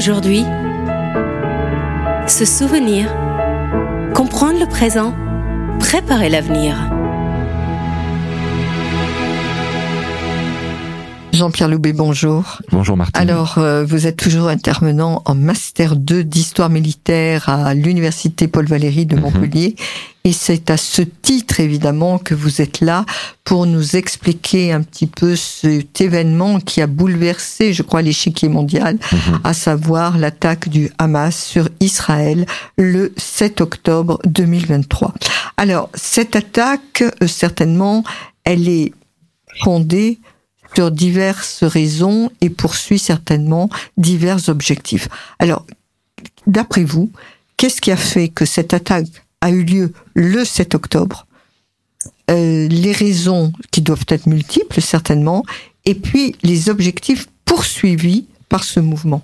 aujourd'hui. Se souvenir. Comprendre le présent. Préparer l'avenir. Jean-Pierre Loubet, bonjour. Bonjour Martin. Alors, euh, vous êtes toujours intervenant en Master 2 d'Histoire militaire à l'Université Paul Valéry de Mhm. Montpellier. Et c'est à ce titre, évidemment, que vous êtes là pour nous expliquer un petit peu cet événement qui a bouleversé, je crois, l'échiquier mondial, Mhm. à savoir l'attaque du Hamas sur Israël le 7 octobre 2023. Alors, cette attaque, euh, certainement, elle est fondée sur diverses raisons et poursuit certainement divers objectifs. Alors, d'après vous, qu'est-ce qui a fait que cette attaque a eu lieu le 7 octobre? Euh, Les raisons qui doivent être multiples, certainement, et puis les objectifs poursuivis par ce mouvement.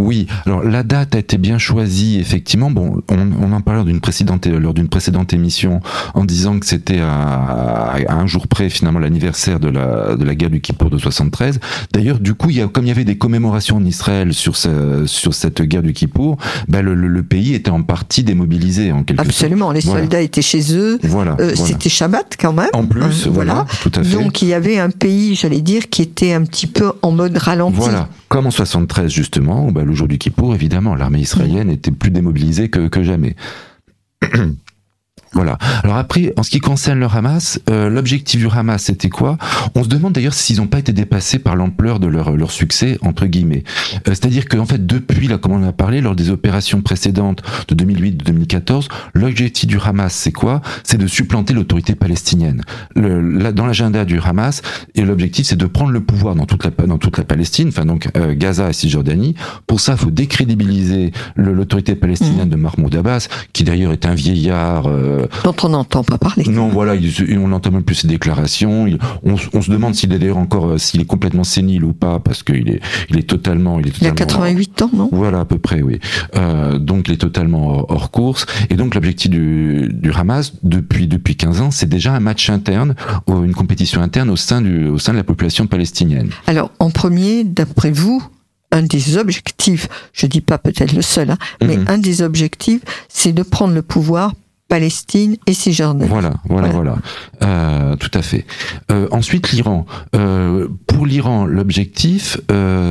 Oui, alors la date a été bien choisie, effectivement. Bon, on, on en parlait d'une précédente, lors d'une précédente émission en disant que c'était à, à un jour près, finalement, l'anniversaire de la, de la guerre du Kippour de 73. D'ailleurs, du coup, il y a, comme il y avait des commémorations en Israël sur, ce, sur cette guerre du Kippour, ben le, le, le pays était en partie démobilisé, en quelque Absolument, les Voilà. soldats étaient chez eux. Voilà. Euh, voilà. C'était Shabbat quand même. En plus, Euh, voilà, tout à fait. Donc il y avait un pays, j'allais dire, qui était un petit peu en mode ralenti. Voilà, comme en 73 justement, où, bah, le jour du Kippour, évidemment, l'armée israélienne était plus démobilisée que, que jamais. Voilà. Alors après, en ce qui concerne le Hamas, euh, l'objectif du Hamas, c'était quoi? On se demande d'ailleurs s'ils n'ont pas été dépassés par l'ampleur de leur, leur succès, entre guillemets. Euh, C'est-à-dire qu'en fait, depuis, là, comme on en a parlé, lors des opérations précédentes de 2008, de 2014, l'objectif du Hamas, c'est quoi? C'est de supplanter l'autorité palestinienne. Le, là, dans l'agenda du Hamas, et l'objectif, c'est de prendre le pouvoir dans toute la, dans toute la Palestine, enfin donc euh, Gaza et Cisjordanie. Pour ça, il faut décrédibiliser l'autorité palestinienne de Mahmoud Abbas, qui d'ailleurs est un vieillard... euh, Dont on n'entend pas parler. non, voilà, il- on n'entend même plus ses déclarations. Il- on, se demande s'il est d'ailleurs encore, euh, s'il est complètement sénile ou pas, parce qu'il est, il est totalement, il est Il a totalement. 88 ans, non? Voilà, à peu près, oui. Euh, donc, il est totalement hors, course. Et donc, l'objectif du, du Hamas, depuis, depuis 15 ans, c'est déjà un match interne, ou une compétition interne au sein, du, au sein de la population palestinienne. Alors, en premier, d'après vous, un des objectifs, je dis pas peut-être le seul, hein, mais Mhm. un des objectifs, c'est de prendre le pouvoir Palestine et Cisjordanie. Voilà, voilà, voilà. Euh, tout à fait. Euh, ensuite, l'Iran. Euh, pour l'Iran, l'objectif,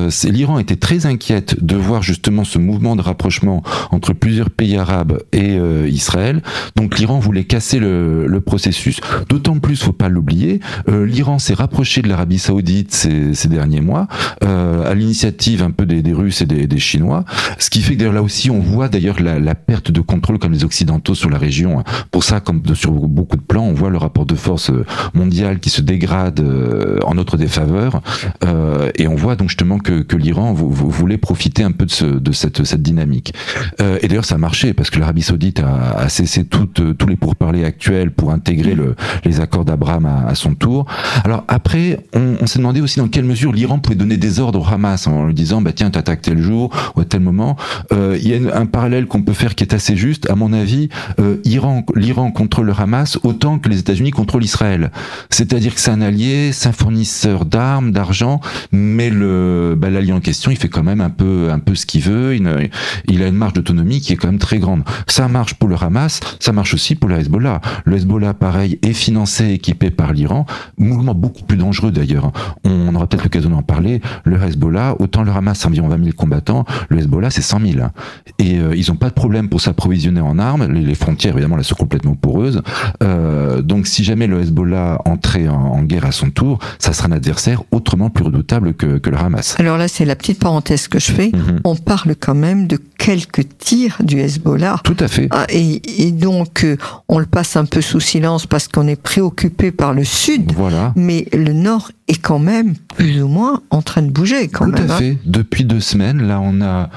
c'est l'Iran était très inquiète de voir justement ce mouvement de rapprochement entre plusieurs pays arabes et Israël. Donc, l'Iran voulait casser le, le processus. D'autant plus, faut pas l'oublier, l'Iran s'est rapproché de l'Arabie Saoudite ces, ces derniers mois, à l'initiative un peu des, des Russes et des, des Chinois. Ce qui fait que d'ailleurs là aussi, on voit d'ailleurs la, la perte de contrôle comme les Occidentaux sur la région. Pour ça, comme sur beaucoup de plans, on voit le rapport de force euh, mondial qui se dégrade euh, en notre défaveur, euh, et on voit donc justement que, que l'Iran vou- vou- voulait profiter un peu de, ce, de cette, cette dynamique. Euh, et d'ailleurs, ça a marché parce que l'Arabie Saoudite a, a cessé euh, tous les pourparlers actuels pour intégrer le, les accords d'Abraham à, à son tour. Alors après, on, on s'est demandé aussi dans quelle mesure l'Iran pouvait donner des ordres au Hamas en lui disant bah tiens t'attaques tel jour ou à tel moment. Euh, Il y a un parallèle qu'on peut faire qui est assez juste. À mon avis, euh, Iran, l'Iran contrôle le Hamas autant que les États-Unis contrôlent Israël. C'est-à-dire que c'est un allié, c'est un fournisseur d'armes, d'argent, mais le bah, l'allié en question, il fait quand même un peu un peu ce qu'il veut. Il, a une marge d'autonomie qui est quand même très grande. Ça marche pour le Hamas, ça marche aussi pour le Hezbollah. Le Hezbollah, pareil, est financé, équipé par l'Iran. Mouvement beaucoup plus dangereux d'ailleurs. hein. On aura peut-être l'occasion d'en parler. Le Hezbollah, autant le Hamas, c'est environ 20 000 combattants, le Hezbollah, c'est 100 000. hein. Et euh, ils n'ont pas de problème pour s'approvisionner en armes. Les, les frontières, évidemment, là, sont complètement poreuses. Euh, donc, si jamais le Hezbollah entrait en, en guerre à son tour, ça sera un adversaire autrement plus redoutable que, que le Hamas. Alors là, c'est la petite parenthèse que je fais. Mhm. On parle quand même de quelques tirs du Hezbollah. Tout à fait. Ah, et, et donc, euh, on le passe un peu sous silence parce qu'on est préoccupé par le sud, Voilà. mais le nord est quand même plus ou moins en train de bouger quand Tout même. à hein. fait. Depuis deux semaines, là, on a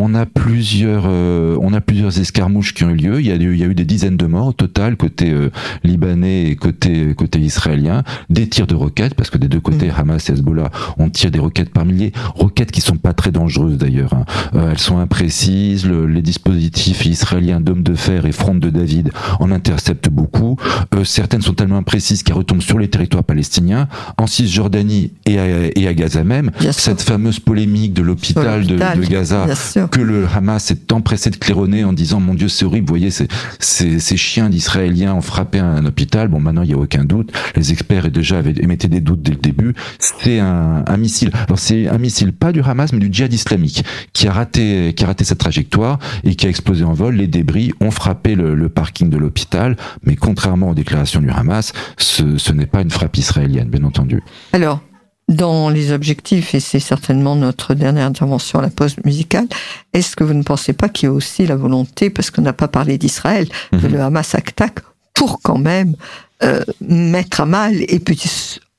on a plusieurs, euh, on a plusieurs escarmouches qui ont eu lieu. Il y a, eu, il y a eu des dizaines de morts au total côté euh, libanais et côté côté israélien. Des tirs de roquettes parce que des deux côtés, mm. Hamas et Hezbollah, on tire des roquettes par milliers. Roquettes qui sont pas très dangereuses d'ailleurs. Hein. Euh, elles sont imprécises. les dispositifs israéliens d'hommes de fer et fronde de David en interceptent beaucoup. certaines sont tellement imprécises qu'elles retombent sur les territoires palestiniens, en Cisjordanie et à, et à Gaza même. Cette fameuse polémique de l'hôpital de, de, Gaza que le Hamas est empressé de claironner en disant mon Dieu c'est horrible, vous voyez ces, ces, ces chiens d'Israéliens ont frappé un, hôpital. Bon maintenant il y a aucun doute, les experts déjà avaient émettaient des doutes dès le début. C'est un, un missile. Alors c'est un missile pas du Hamas mais du djihad islamique qui a raté qui a raté sa trajectoire et qui a explosé en vol. Les débris ont frappé le, le parking de l'hôpital, mais contrairement aux déclarations du Hamas, ce, ce n'est pas une frappe israélienne bien entendu. Alors dans les objectifs, et c'est certainement notre dernière intervention à la pause musicale, est-ce que vous ne pensez pas qu'il y a aussi la volonté, parce qu'on n'a pas parlé d'Israël, que mhm. le Hamas attaque pour quand même euh, mettre à mal et puis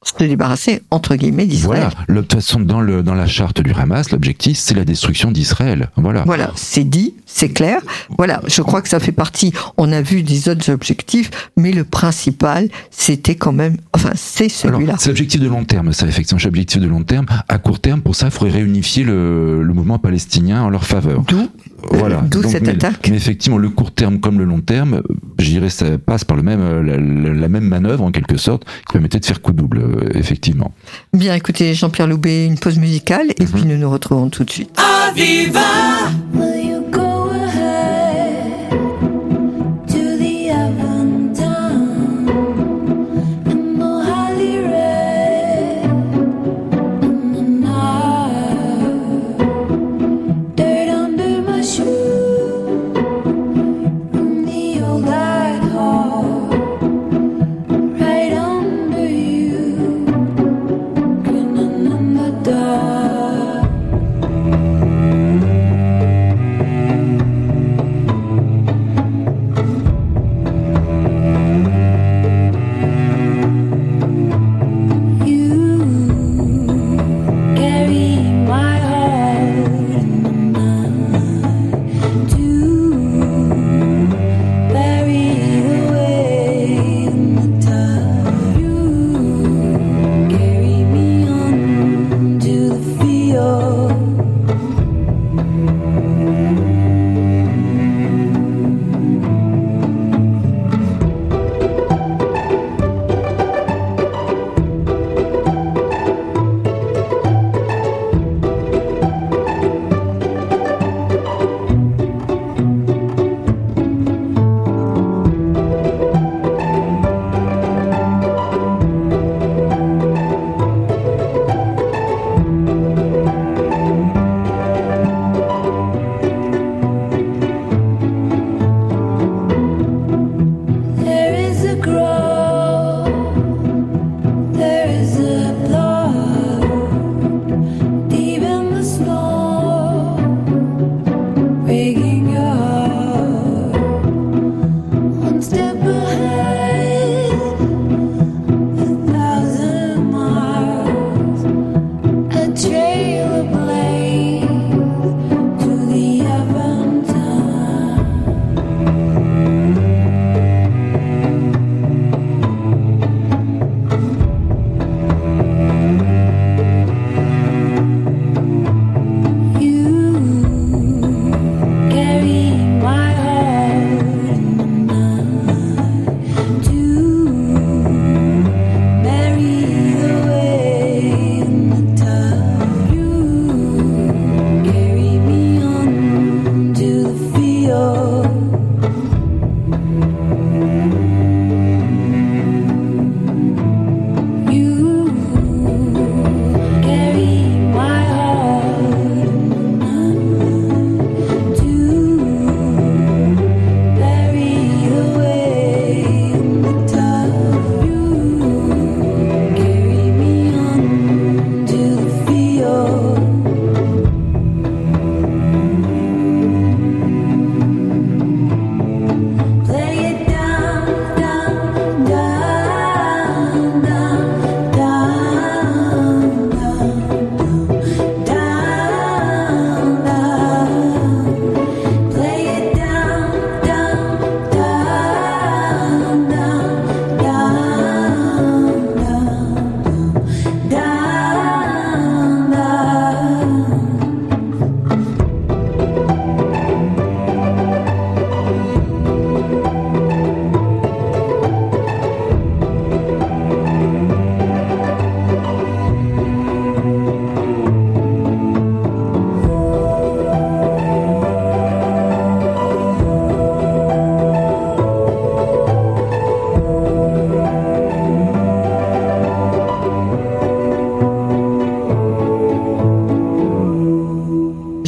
se débarrasser entre guillemets d'Israël. Voilà. De toute façon, dans le dans la charte du Hamas, l'objectif c'est la destruction d'Israël. Voilà. Voilà, c'est dit, c'est clair. Voilà, je crois que ça fait partie. On a vu des autres objectifs, mais le principal, c'était quand même, enfin, c'est celui-là. C'est l'objectif de long terme. Ça, effectivement, c'est l'objectif de long terme. À court terme, pour ça, il faudrait réunifier le, le mouvement palestinien en leur faveur. D'où voilà. D'où cette attaque. Mais effectivement, le court terme comme le long terme, je dirais, ça passe par le même, la, même manœuvre en quelque sorte, qui permettait de faire coup double, euh, effectivement. Bien, écoutez, Jean-Pierre Loubet, une pause musicale, et mhm. puis nous nous retrouvons tout de suite.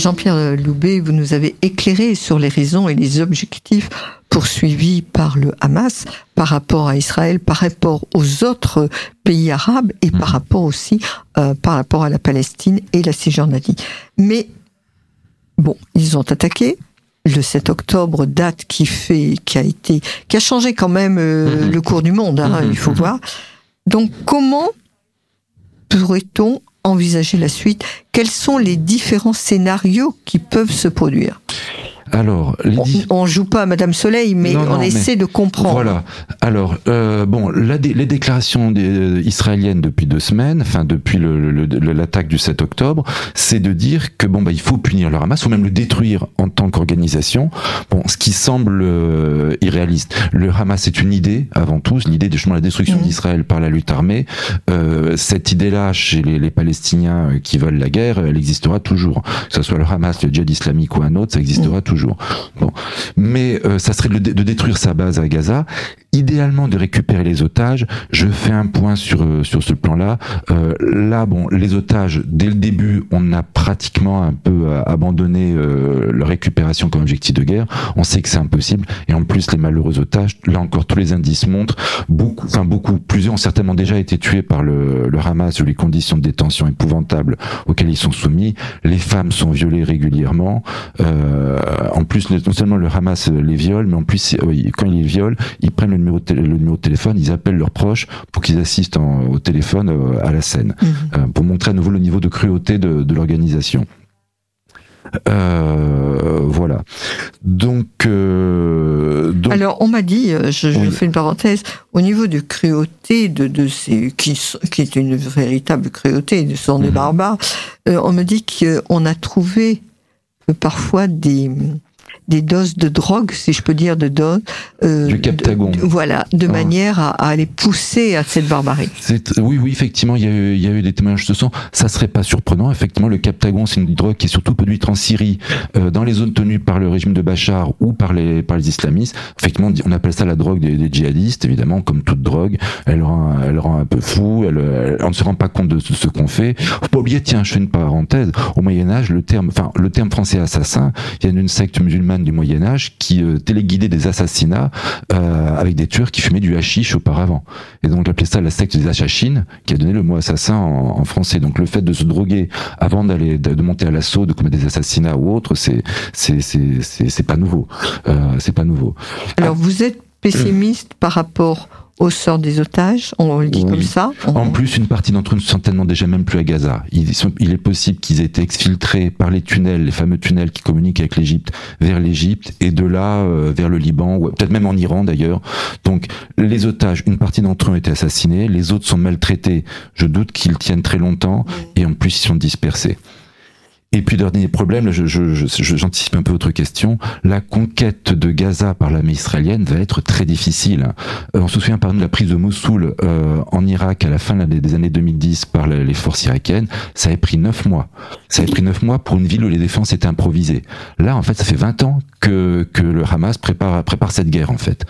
Jean-Pierre Loubet, vous nous avez éclairé sur les raisons et les objectifs poursuivis par le Hamas par rapport à Israël, par rapport aux autres pays arabes et par mhm. rapport aussi euh, par rapport à la Palestine et la Cisjordanie. Mais bon, ils ont attaqué, le 7 octobre, date qui fait, qui a été, qui a changé quand même euh, mhm. le cours du monde, hein, il faut voir. Donc, comment pourrait-on envisager la suite. Quels sont les différents scénarios qui peuvent se produire? Alors, on, joue pas à Madame Soleil, mais on essaie de comprendre. Voilà. Alors, euh, bon, la, les déclarations euh, israéliennes depuis deux semaines, enfin depuis l'attaque du 7 octobre, c'est de dire que bon bah il faut punir le Hamas, ou même le détruire en tant qu'organisation. Bon, ce qui semble euh, irréaliste. Le Hamas est une idée avant tout, l'idée de justement la destruction mmh. d'Israël par la lutte armée. Euh, cette idée-là, chez les, les, Palestiniens qui veulent la guerre, elle existera toujours. Que ce soit le Hamas, le djihad islamique ou un autre, ça existera mmh. toujours. Bon. Mais euh, ça serait de, détruire sa base à Gaza, idéalement de récupérer les otages. Je fais un point sur, euh, sur ce plan-là. Euh, là, bon, les otages, dès le début, on a pratiquement un peu abandonné leur récupération comme objectif de guerre. On sait que c'est impossible. Et en plus, les malheureux otages, là encore, tous les indices montrent, beaucoup, enfin beaucoup, plusieurs ont certainement déjà été tués par le, le Hamas ou les conditions de détention épouvantables auxquelles ils sont soumis. Les femmes sont violées régulièrement. Euh, en plus, non seulement le Hamas les viole, mais en plus, quand ils les violent, ils prennent le numéro, de, le numéro de téléphone, ils appellent leurs proches pour qu'ils assistent au téléphone euh, à la scène, mhm. euh, pour montrer à nouveau le niveau de cruauté de, de l'organisation. Euh, voilà. Donc, euh, alors on m'a dit, je, je fais une parenthèse, au niveau de cruauté de, de ces qui, qui est une véritable cruauté, de sont des mhm. barbares, on me dit qu'on a trouvé parfois des des doses de drogue, si je peux dire, de doses. Euh, du captagon. voilà, de ah. manière à, à, les pousser à cette barbarie. Oui, oui, effectivement, il y, a eu, il y a eu des témoignages de sang. Ça serait pas surprenant. Effectivement, le captagon, c'est une drogue qui est surtout produite en Syrie, euh, dans les zones tenues par le régime de Bachar ou par les, par les islamistes. Effectivement, on appelle ça la drogue des, des djihadistes, évidemment, comme toute drogue. Elle rend, elle rend un peu fou. Elle, on ne se rend pas compte de ce, qu'on fait. Faut pas oublier, tiens, je fais une parenthèse. Au Moyen Âge, le terme, enfin, le terme français assassin vient d'une secte musulmane du Moyen Âge qui euh, téléguidait des assassinats euh, avec des tueurs qui fumaient du hashish auparavant. Et donc appelait ça la secte des Achachines, qui a donné le mot assassin en, français. Donc le fait de se droguer avant d'aller de, monter à l'assaut, de commettre des assassinats ou autre, c'est c'est c'est pas nouveau. Euh, c'est pas nouveau. Alors vous êtes pessimiste par rapport au sort des otages, on le dit comme ça. En plus, une partie d'entre eux ne sont certainement déjà même plus à Gaza. Il, est possible qu'ils aient été exfiltrés par les tunnels, les fameux tunnels qui communiquent avec l'Égypte, vers l'Égypte et de là euh, vers le Liban, ou peut-être même en Iran d'ailleurs. Donc les otages, une partie d'entre eux ont été assassinés, les autres sont maltraités. Je doute qu'ils tiennent très longtemps et en plus ils sont dispersés. Et puis dernier problème, j'anticipe un peu votre question, la conquête de Gaza par l'armée israélienne va être très difficile. Euh, on se souvient par exemple de la prise de Mossoul euh, en Irak à la fin des années 2010 par les forces irakiennes, ça a pris neuf mois. Ça a pris neuf mois pour une ville où les défenses étaient improvisées. Là, en fait, ça fait 20 ans que, que le Hamas prépare, prépare cette guerre, en fait.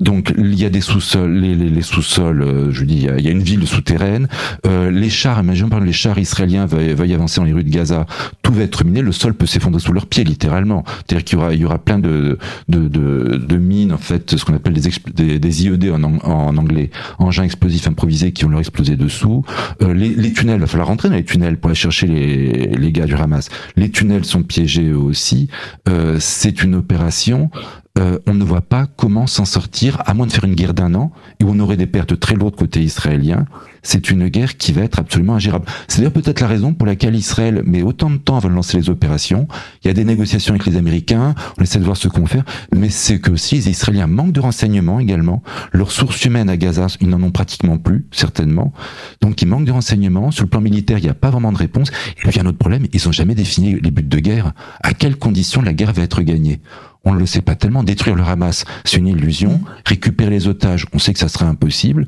Donc, il y a des sous-sols, les, les, les sous-sols, euh, je dis, il y, a, une ville souterraine, euh, les chars, imaginons par exemple les chars israéliens veuillent, avancer dans les rues de Gaza, va être miné, le sol peut s'effondrer sous leurs pieds, littéralement. C'est-à-dire qu'il y aura, il y aura plein de, de, mines, en fait, ce qu'on appelle des, des, IED en, en, anglais, engins explosifs improvisés qui vont leur exploser dessous. Euh, les, les, tunnels, va falloir rentrer dans les tunnels pour aller chercher les, les gars du Hamas. Les tunnels sont piégés eux aussi. Euh, c'est une opération euh, on ne voit pas comment s'en sortir, à moins de faire une guerre d'un an, et où on aurait des pertes très lourdes côté israélien. C'est une guerre qui va être absolument ingérable. C'est d'ailleurs peut-être la raison pour laquelle Israël met autant de temps avant de lancer les opérations. Il y a des négociations avec les Américains, on essaie de voir ce qu'on fait, mais c'est que aussi les Israéliens manquent de renseignements également. Leurs sources humaines à Gaza, ils n'en ont pratiquement plus, certainement. Donc ils manquent de renseignements. Sur le plan militaire, il n'y a pas vraiment de réponse. Et puis un autre problème, ils n'ont jamais défini les buts de guerre. À quelles conditions la guerre va être gagnée? On ne le sait pas tellement. Détruire le Hamas, c'est une illusion. Récupérer les otages, on sait que ça serait impossible.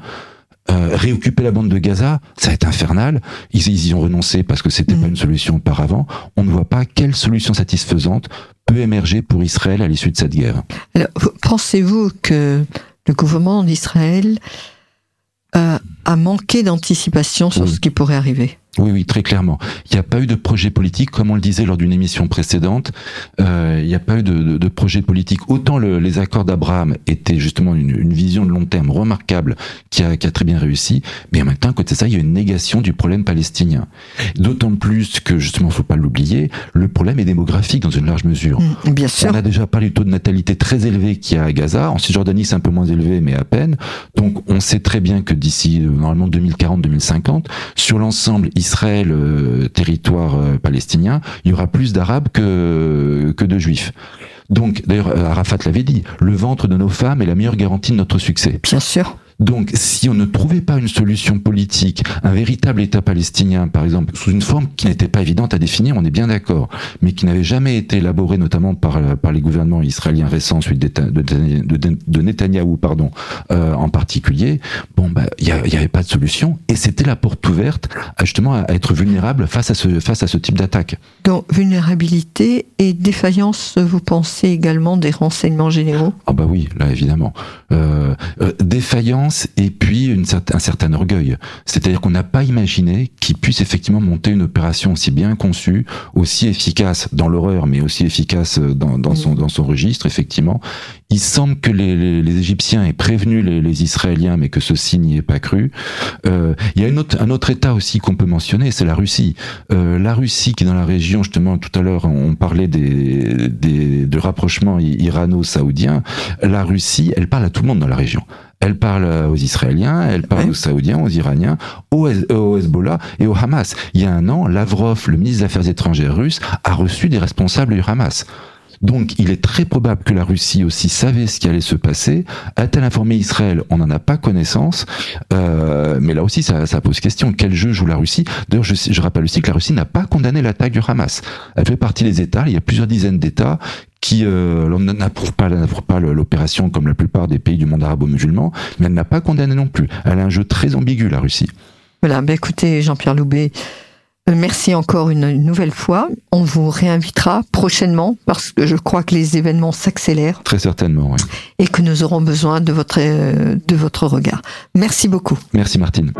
Euh, réoccuper la bande de Gaza, ça va être infernal. Ils, y ont renoncé parce que c'était pas mm. une solution auparavant. On ne voit pas quelle solution satisfaisante peut émerger pour Israël à l'issue de cette guerre. pensez-vous que le gouvernement d'Israël euh, a manqué d'anticipation sur Oui. ce qui pourrait arriver? Oui, oui, très clairement. Il n'y a pas eu de projet politique, comme on le disait lors d'une émission précédente. euh, il n'y a pas eu de, de, de projet politique. Autant le- les accords d'Abraham étaient justement une, une vision de long terme remarquable qui a, qui a très bien réussi, mais en même temps, à côté de ça, il y a une négation du problème palestinien. D'autant plus que justement, faut pas l'oublier, le problème est démographique dans une large mesure. Mm, Bien sûr. On a déjà parlé du taux de natalité très élevé qu'il y a à Gaza. En Cisjordanie, c'est un peu moins élevé, mais à peine. Donc, on sait très bien que d'ici, euh, normalement, 2040-2050, sur l'ensemble Israël, euh, territoire euh, palestinien, il y aura plus d'Arabes que, de Juifs. Donc, d'ailleurs, Arafat l'avait dit, le ventre de nos femmes est la meilleure garantie de notre succès. Bien sûr. Donc, si on ne trouvait pas une solution politique, un véritable État palestinien, par exemple, sous une forme qui n'était pas évidente à définir, on est bien d'accord, mais qui n'avait jamais été élaborée, notamment par, par les gouvernements israéliens récents, celui de, de, de, de Netanyahou, pardon, euh, en particulier, bon, bah, il y a- il y avait pas de solution, et c'était la porte ouverte, à, justement, à être vulnérable face à ce, face à ce type d'attaque. Donc, vulnérabilité et défaillance, vous pensez également des renseignements généraux? Ah bah oui, là évidemment. Euh, euh, défaillance et puis une certain, un certain orgueil. C'est-à-dire qu'on n'a pas imaginé qu'il puisse effectivement monter une opération aussi bien conçue, aussi efficace dans l'horreur, mais aussi efficace dans, dans, son, dans son registre, effectivement. Il semble que les, les, les Égyptiens aient prévenu les, les, Israéliens, mais que ceci n'y est pas cru. Euh, il y a une autre, un autre État aussi qu'on peut mentionner, c'est la Russie. Euh, la Russie qui est dans la région, justement, tout à l'heure, on parlait des, des, de rapprochement irano-saoudien. La Russie, elle parle à tout le monde dans la région. Elle parle aux Israéliens, elle parle aux Saoudiens, aux Iraniens, au, Hez- au Hezbollah et au Hamas. Il y a un an, Lavrov, le ministre des Affaires étrangères russe, a reçu des responsables du Hamas. Donc, il est très probable que la Russie aussi savait ce qui allait se passer. A-t-elle informé Israël? On n'en a pas connaissance. Euh, mais là aussi, ça, ça pose question. Quel jeu joue la Russie? D'ailleurs, je, je rappelle aussi que la Russie n'a pas condamné l'attaque du Hamas. Elle fait partie des États. Il y a plusieurs dizaines d'États qui euh, n'approuve pas, l'opération comme la plupart des pays du monde arabo-musulman, mais elle n'a pas condamné non plus. Elle a un jeu très ambigu, la Russie. Voilà, ben écoutez, Jean-Pierre Loubet, euh, merci encore une, une nouvelle fois. On vous réinvitera prochainement parce que je crois que les événements s'accélèrent Très certainement, oui. et que nous aurons besoin de votre, euh, de votre regard. Merci beaucoup. Merci Martine.